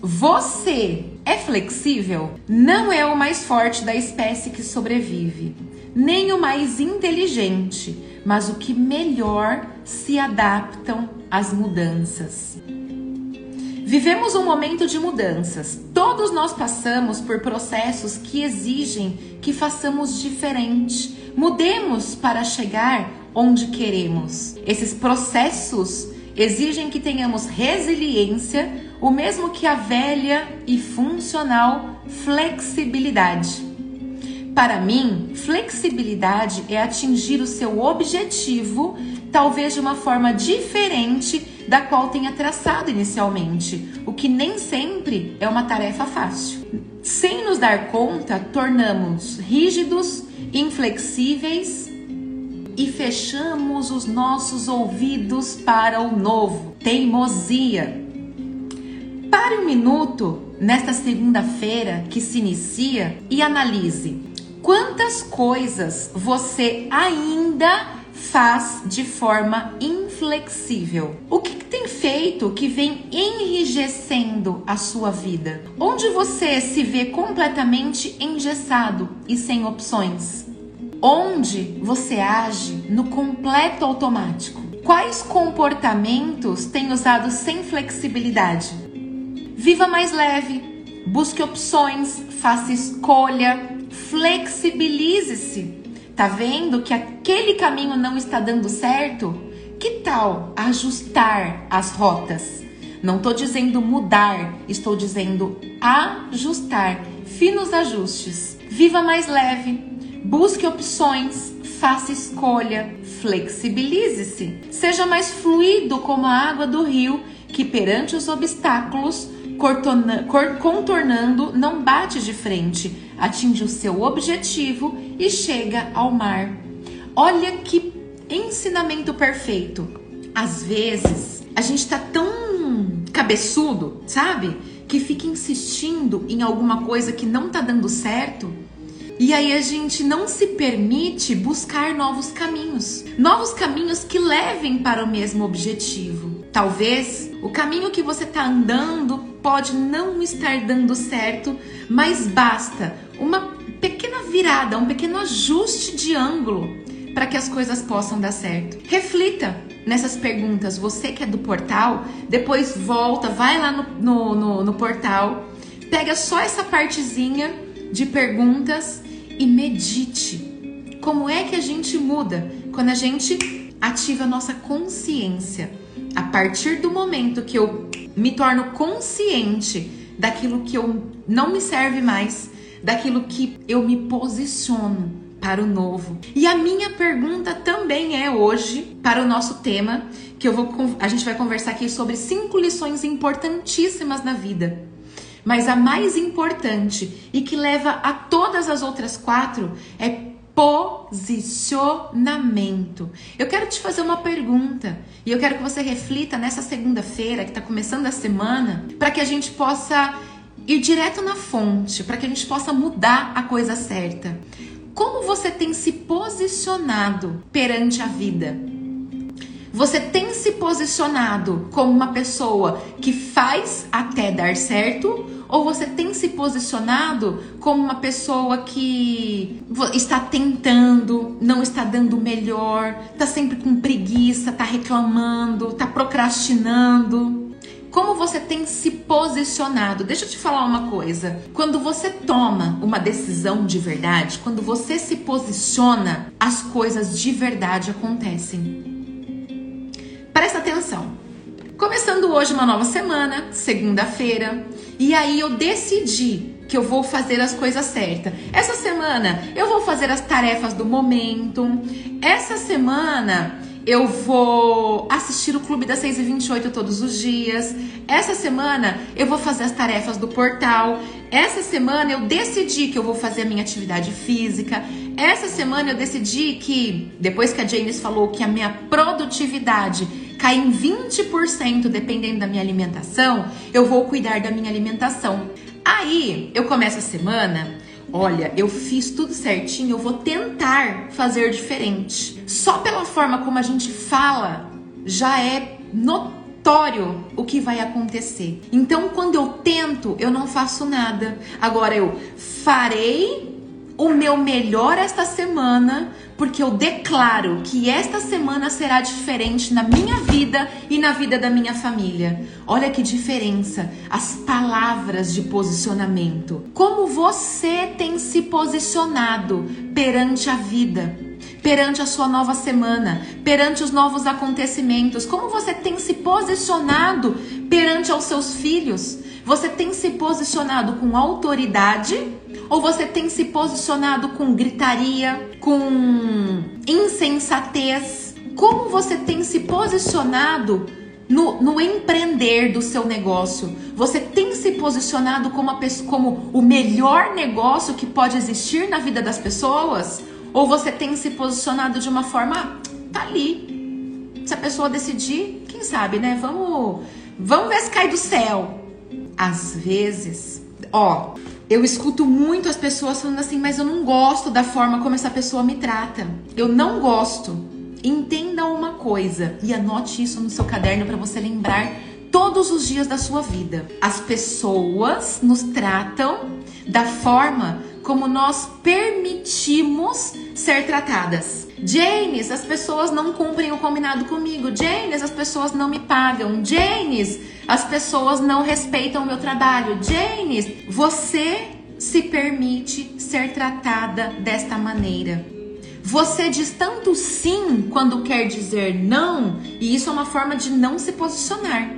Você é flexível? Não é o mais forte da espécie que sobrevive, nem o mais inteligente, mas o que melhor se adaptam às mudanças. Vivemos um momento de mudanças. Todos nós passamos por processos que exigem que façamos diferente. Mudemos para chegar onde queremos. Esses processos exigem que tenhamos resiliência, o mesmo que a velha e funcional flexibilidade. Para mim, flexibilidade é atingir o seu objetivo, talvez de uma forma diferente da qual tenha traçado inicialmente, o que nem sempre é uma tarefa fácil. Sem nos dar conta, tornamos rígidos, inflexíveis e fechamos os nossos ouvidos para o novo. Teimosia. Pare um minuto nesta segunda-feira que se inicia e analise Quantas coisas você ainda faz de forma inflexível? O que tem feito que vem enrijecendo a sua vida? Onde você se vê completamente engessado e sem opções? Onde você age no completo automático? Quais comportamentos tem usado sem flexibilidade? Viva mais leve, busque opções, faça escolha, flexibilize-se. Tá vendo que aquele caminho não está dando certo? Que tal ajustar as rotas? Não estou dizendo mudar, estou dizendo ajustar, finos ajustes. Viva mais leve, busque opções, faça escolha, flexibilize-se. Seja mais fluido como a água do rio, que perante os obstáculos contornando, não bate de frente, atinge o seu objetivo e chega ao mar. Olha que ensinamento perfeito. Às vezes, a gente tá tão cabeçudo, sabe? Que fica insistindo em alguma coisa que não tá dando certo. E aí a gente não se permite buscar novos caminhos, novos caminhos que levem para o mesmo objetivo. Talvez o caminho que você está andando pode não estar dando certo, mas basta uma pequena virada, um pequeno ajuste de ângulo para que as coisas possam dar certo. Reflita nessas perguntas. Você que é do portal, depois volta, vai lá no, no, no, no portal, pega só essa partezinha de perguntas e medite. Como é que a gente muda quando a gente ativa a nossa consciência? A partir do momento que eu me torno consciente daquilo que eu não me serve mais, daquilo que eu me posiciono para o novo. E a minha pergunta também é hoje para o nosso tema, que eu vou a gente vai conversar aqui sobre cinco lições importantíssimas na vida. Mas a mais importante e que leva a todas as outras quatro é posicionamento. Eu quero te fazer uma pergunta e eu quero que você reflita nessa segunda-feira que está começando a semana para que a gente possa ir direto na fonte, para que a gente possa mudar a coisa certa. Como você tem se posicionado perante a vida? Você tem se posicionado como uma pessoa que faz até dar certo ou você tem se posicionado como uma pessoa que está tentando, não está dando melhor, está sempre com preguiça, está reclamando, está procrastinando? Como você tem se posicionado? Deixa eu te falar uma coisa. Quando você toma uma decisão de verdade, quando você se posiciona, as coisas de verdade acontecem. Presta atenção. Começando hoje uma nova semana, segunda-feira, e aí eu decidi que eu vou fazer as coisas certas. Essa semana eu vou fazer as tarefas do momento. Essa semana eu vou assistir o Clube das 6 e 28 todos os dias. Essa semana eu vou fazer as tarefas do portal. Essa semana eu decidi que eu vou fazer a minha atividade física. Essa semana eu decidi que, depois que a James falou que a minha produtividade cai em 20% dependendo da minha alimentação, eu vou cuidar da minha alimentação. Aí eu começo a semana, olha, eu fiz tudo certinho, eu vou tentar fazer diferente. Só pela forma como a gente fala já é no aleatório o que vai acontecer. Então, quando eu tento, eu não faço nada. Agora eu farei o meu melhor esta semana, porque eu declaro que esta semana será diferente na minha vida e na vida da minha família. Olha que diferença, as palavras de posicionamento. Como você tem se posicionado perante a vida? perante a sua nova semana, perante os novos acontecimentos? Como você tem se posicionado perante aos seus filhos? Você tem se posicionado com autoridade ou você tem se posicionado com gritaria, com insensatez? Como você tem se posicionado no, no, empreender do seu negócio? Você tem se posicionado como, como o melhor negócio que pode existir na vida das pessoas? Ou você tem se posicionado de uma forma, ah, tá ali. Se a pessoa decidir, quem sabe, né? Vamos, vamos ver se cai do céu. Às vezes, ó, eu escuto muito as pessoas falando assim, mas eu não gosto da forma como essa pessoa me trata. Eu não gosto. Entenda uma coisa e anote isso no seu caderno para você lembrar todos os dias da sua vida. As pessoas nos tratam da forma como nós permitimos ser tratadas. Janes, as pessoas não cumprem o combinado comigo. Janes, as pessoas não me pagam. Janes, as pessoas não respeitam o meu trabalho. Janes, você se permite ser tratada desta maneira. Você diz tanto sim quando quer dizer não, e isso é uma forma de não se posicionar.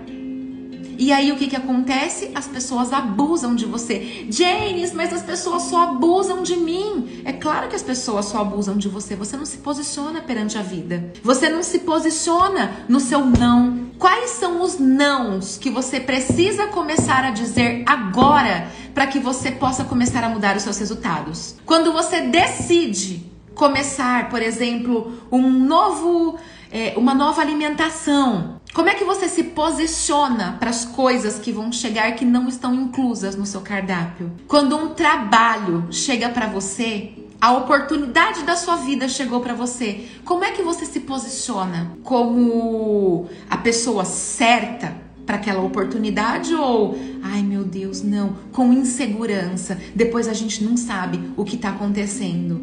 E aí o que, que acontece? As pessoas abusam de você. James, mas as pessoas só abusam de mim. É claro que as pessoas só abusam de você. Você não se posiciona perante a vida. Você não se posiciona no seu não. Quais são os nãos que você precisa começar a dizer agora para que você possa começar a mudar os seus resultados? Quando você decide começar, por exemplo, um novo, é, uma nova alimentação, como é que você se posiciona para as coisas que vão chegar que não estão inclusas no seu cardápio? Quando um trabalho chega para você, a oportunidade da sua vida chegou para você. Como é que você se posiciona? Como a pessoa certa para aquela oportunidade ou, ai meu Deus, não, com insegurança. Depois a gente não sabe o que está acontecendo.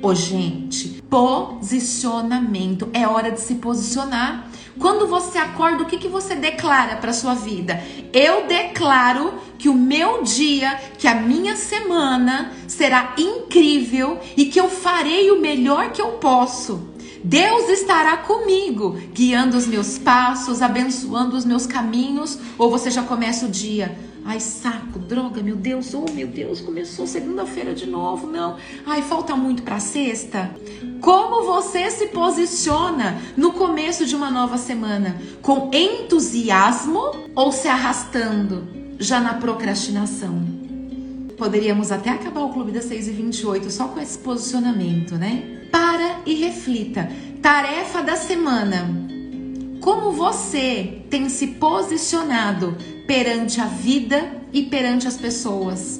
Ô, gente, posicionamento. É hora de se posicionar. Quando você acorda, o que, que você declara para sua vida? Eu declaro que o meu dia, que a minha semana será incrível e que eu farei o melhor que eu posso. Deus estará comigo, guiando os meus passos, abençoando os meus caminhos. Ou você já começa o dia Ai, saco, droga, meu Deus, oh meu Deus, começou segunda-feira de novo, não. Ai, falta muito para sexta. Como você se posiciona no começo de uma nova semana? Com entusiasmo ou se arrastando já na procrastinação? Poderíamos até acabar o clube das 6 e 28 só com esse posicionamento, né? Para e reflita. Tarefa da semana. Como você tem se posicionado perante a vida e perante as pessoas.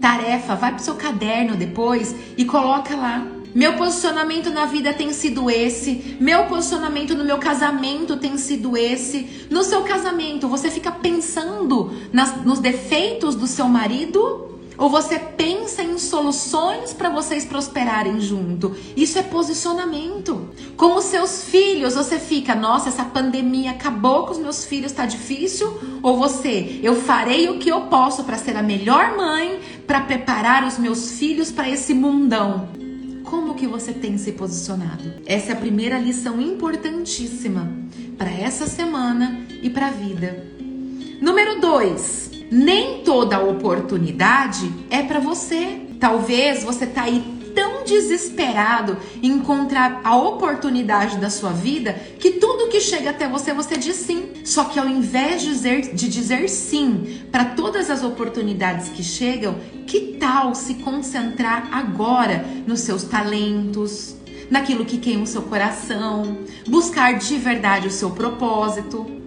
Tarefa, vai pro seu caderno depois e coloca lá. Meu posicionamento na vida tem sido esse. Meu posicionamento no meu casamento tem sido esse. No seu casamento, você fica pensando nas, nos defeitos do seu marido ou você pensa em soluções para vocês prosperarem junto? Isso é posicionamento. Com os seus filhos, você fica, nossa, essa pandemia acabou com os meus filhos, tá difícil? Ou você, eu farei o que eu posso para ser a melhor mãe, para preparar os meus filhos para esse mundão? Como que você tem se posicionado? Essa é a primeira lição importantíssima para essa semana e para a vida. Número 2 nem toda oportunidade é para você. Talvez você tá aí tão desesperado em encontrar a oportunidade da sua vida que tudo que chega até você você diz sim. Só que ao invés de dizer, de dizer sim para todas as oportunidades que chegam, que tal se concentrar agora nos seus talentos, naquilo que queima o seu coração, buscar de verdade o seu propósito?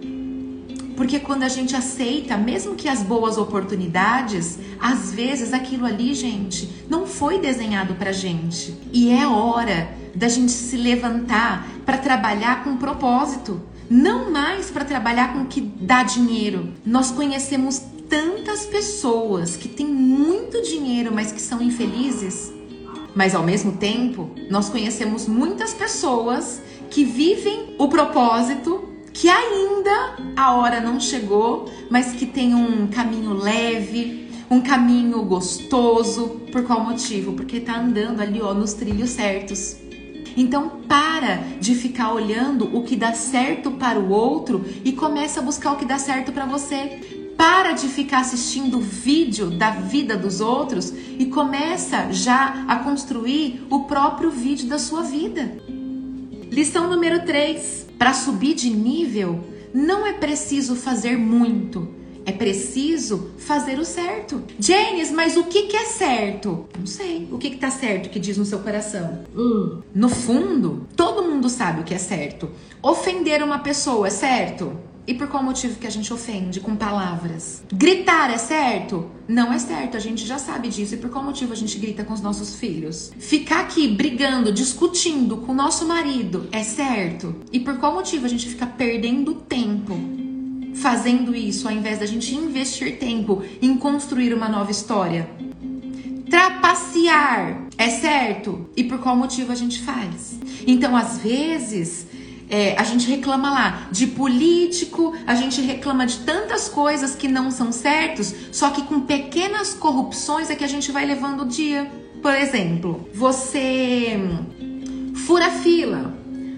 Porque quando a gente aceita, mesmo que as boas oportunidades, às vezes aquilo ali, gente, não foi desenhado pra gente. E é hora da gente se levantar para trabalhar com propósito, não mais para trabalhar com o que dá dinheiro. Nós conhecemos tantas pessoas que têm muito dinheiro, mas que são infelizes. Mas ao mesmo tempo, nós conhecemos muitas pessoas que vivem o propósito, que ainda a hora não chegou, mas que tem um caminho leve, um caminho gostoso. Por qual motivo? Porque tá andando ali, ó, nos trilhos certos. Então para de ficar olhando o que dá certo para o outro e começa a buscar o que dá certo para você. Para de ficar assistindo vídeo da vida dos outros e começa já a construir o próprio vídeo da sua vida. Lição número 3. Para subir de nível, não é preciso fazer muito é preciso fazer o certo. James, mas o que, que é certo? Não sei. O que, que tá certo que diz no seu coração? Hum. No fundo, todo mundo sabe o que é certo. Ofender uma pessoa é certo? E por qual motivo que a gente ofende com palavras? Gritar é certo? Não é certo, a gente já sabe disso. E por qual motivo a gente grita com os nossos filhos? Ficar aqui brigando, discutindo com o nosso marido é certo? E por qual motivo a gente fica perdendo tempo fazendo isso, ao invés da gente investir tempo em construir uma nova história? Trapacear é certo? E por qual motivo a gente faz? Então, às vezes, é, a gente reclama lá de político, a gente reclama de tantas coisas que não são certos, só que com pequenas corrupções é que a gente vai levando o dia. Por exemplo, você fura fila,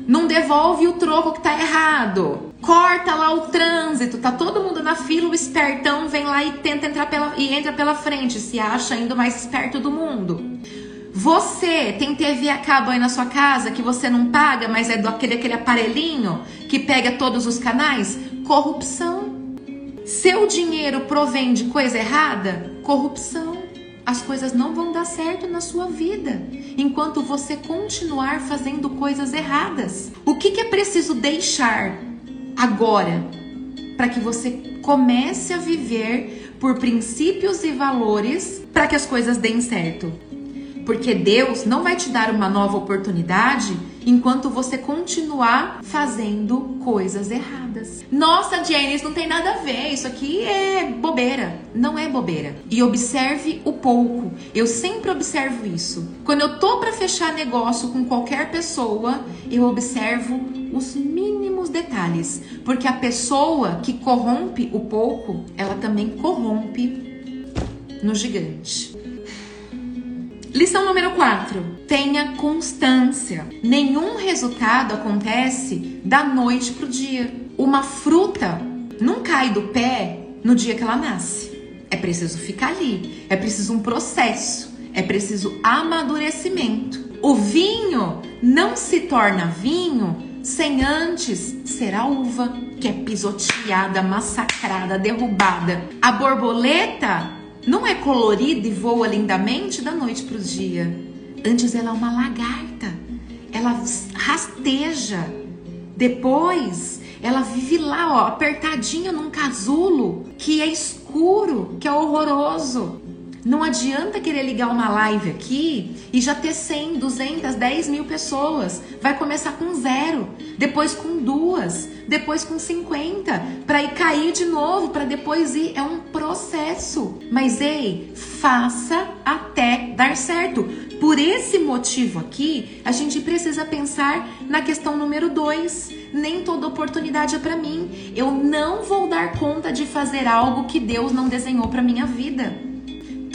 não devolve o troco que tá errado, corta lá o trânsito, tá todo mundo na fila, o espertão vem lá e tenta entrar pela e entra pela frente, se acha ainda mais esperto do mundo. Você tem TV a cabo aí na sua casa que você não paga, mas é do aquele, aquele aparelhinho que pega todos os canais? Corrupção. Seu dinheiro provém de coisa errada? Corrupção. As coisas não vão dar certo na sua vida enquanto você continuar fazendo coisas erradas. O que, que é preciso deixar agora para que você comece a viver por princípios e valores para que as coisas deem certo. Porque Deus não vai te dar uma nova oportunidade enquanto você continuar fazendo coisas erradas. Nossa, Janice, não tem nada a ver. Isso aqui é bobeira. Não é bobeira. E observe o pouco. Eu sempre observo isso. Quando eu tô para fechar negócio com qualquer pessoa, eu observo os mínimos detalhes, porque a pessoa que corrompe o pouco, ela também corrompe no gigante. Lição número 4. Tenha constância. Nenhum resultado acontece da noite pro dia. Uma fruta não cai do pé no dia que ela nasce. É preciso ficar ali. É preciso um processo. É preciso amadurecimento. O vinho não se torna vinho sem antes ser a uva, que é pisoteada, massacrada, derrubada. A borboleta não é colorida e voa lindamente da noite para o dia. Antes ela é uma lagarta. Ela rasteja. Depois ela vive lá, ó, apertadinha num casulo que é escuro, que é horroroso. Não adianta querer ligar uma live aqui e já ter 100, 200, 10 mil pessoas. Vai começar com zero, depois com duas, depois com 50, para ir cair de novo, para depois ir. É um processo. Mas ei, faça até dar certo. Por esse motivo aqui, a gente precisa pensar na questão número 2. Nem toda oportunidade é para mim. Eu não vou dar conta de fazer algo que Deus não desenhou para minha vida.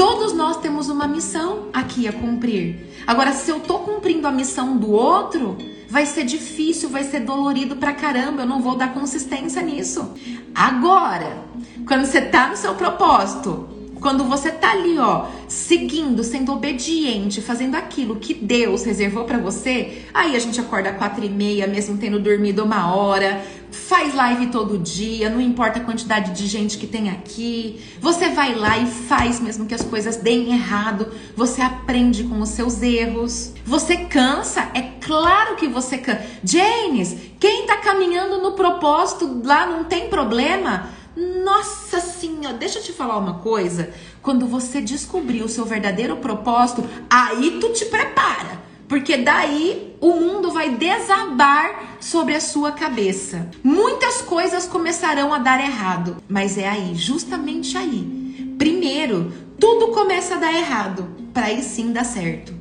Todos nós temos uma missão aqui a cumprir. Agora, se eu tô cumprindo a missão do outro, vai ser difícil, vai ser dolorido pra caramba, eu não vou dar consistência nisso. Agora, quando você tá no seu propósito, quando você tá ali, ó, seguindo, sendo obediente, fazendo aquilo que Deus reservou para você, aí a gente acorda quatro e meia, mesmo tendo dormido uma hora, faz live todo dia, não importa a quantidade de gente que tem aqui. Você vai lá e faz mesmo que as coisas deem errado. Você aprende com os seus erros. Você cansa, é claro que você cansa. James, quem tá caminhando no propósito lá não tem problema? Nossa senhora, deixa eu te falar uma coisa. Quando você descobrir o seu verdadeiro propósito, aí tu te prepara porque daí o mundo vai desabar sobre a sua cabeça. Muitas coisas começarão a dar errado, mas é aí, justamente aí. Primeiro, tudo começa a dar errado, para aí sim dar certo.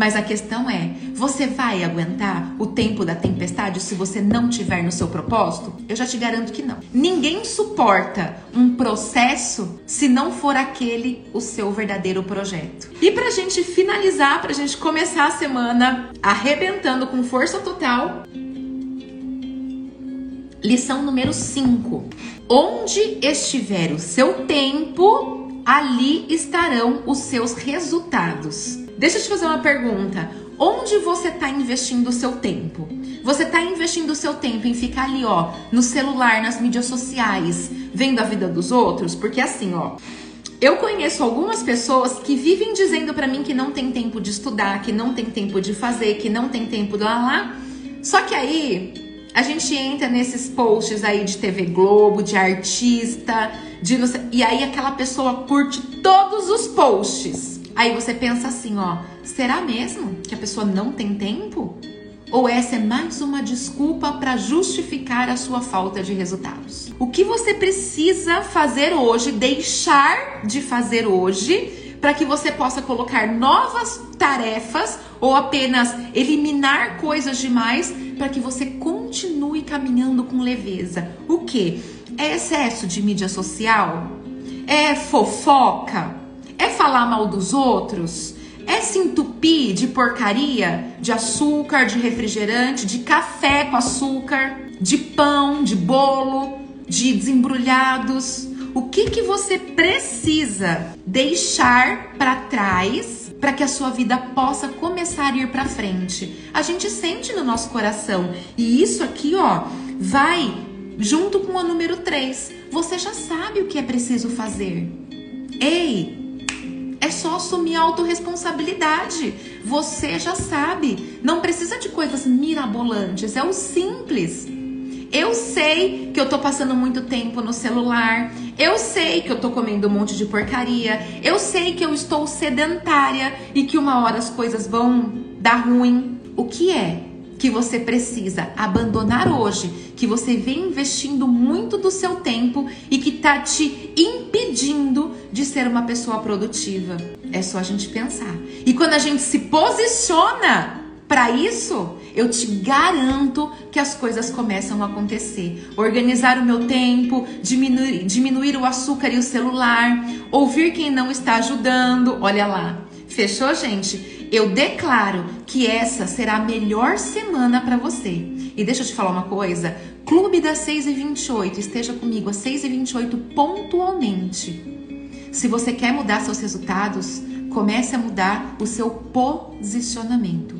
Mas a questão é: você vai aguentar o tempo da tempestade se você não tiver no seu propósito? Eu já te garanto que não. Ninguém suporta um processo se não for aquele o seu verdadeiro projeto. E pra gente finalizar, pra gente começar a semana arrebentando com força total, lição número 5. Onde estiver o seu tempo, ali estarão os seus resultados. Deixa eu te fazer uma pergunta. Onde você está investindo o seu tempo? Você está investindo o seu tempo em ficar ali, ó, no celular, nas mídias sociais, vendo a vida dos outros? Porque assim, ó, eu conheço algumas pessoas que vivem dizendo para mim que não tem tempo de estudar, que não tem tempo de fazer, que não tem tempo de lá lá. Só que aí a gente entra nesses posts aí de TV Globo, de artista, de e aí aquela pessoa curte todos os posts. Aí você pensa assim, ó, será mesmo que a pessoa não tem tempo? Ou essa é mais uma desculpa para justificar a sua falta de resultados? O que você precisa fazer hoje, deixar de fazer hoje, para que você possa colocar novas tarefas ou apenas eliminar coisas demais para que você continue caminhando com leveza? O que? É excesso de mídia social? É fofoca? Falar mal dos outros? É se entupir de porcaria, de açúcar, de refrigerante, de café com açúcar, de pão, de bolo, de desembrulhados? O que que você precisa deixar para trás para que a sua vida possa começar a ir para frente? A gente sente no nosso coração e isso aqui, ó, vai junto com o número 3. Você já sabe o que é preciso fazer. Ei, assumir a autorresponsabilidade. Você já sabe. Não precisa de coisas mirabolantes. É o simples. Eu sei que eu tô passando muito tempo no celular. Eu sei que eu tô comendo um monte de porcaria. Eu sei que eu estou sedentária e que uma hora as coisas vão dar ruim. O que é que você precisa abandonar hoje, que você vem investindo muito do seu tempo e que tá te impedindo de ser uma pessoa produtiva. É só a gente pensar. E quando a gente se posiciona para isso, eu te garanto que as coisas começam a acontecer. Organizar o meu tempo, diminuir, diminuir o açúcar e o celular, ouvir quem não está ajudando. Olha lá. Fechou, gente? eu declaro que essa será a melhor semana para você. E deixa eu te falar uma coisa: Clube das 6 e 28, esteja comigo às 6 e 28 pontualmente. Se você quer mudar seus resultados, comece a mudar o seu posicionamento.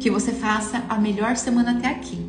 Que você faça a melhor semana até aqui.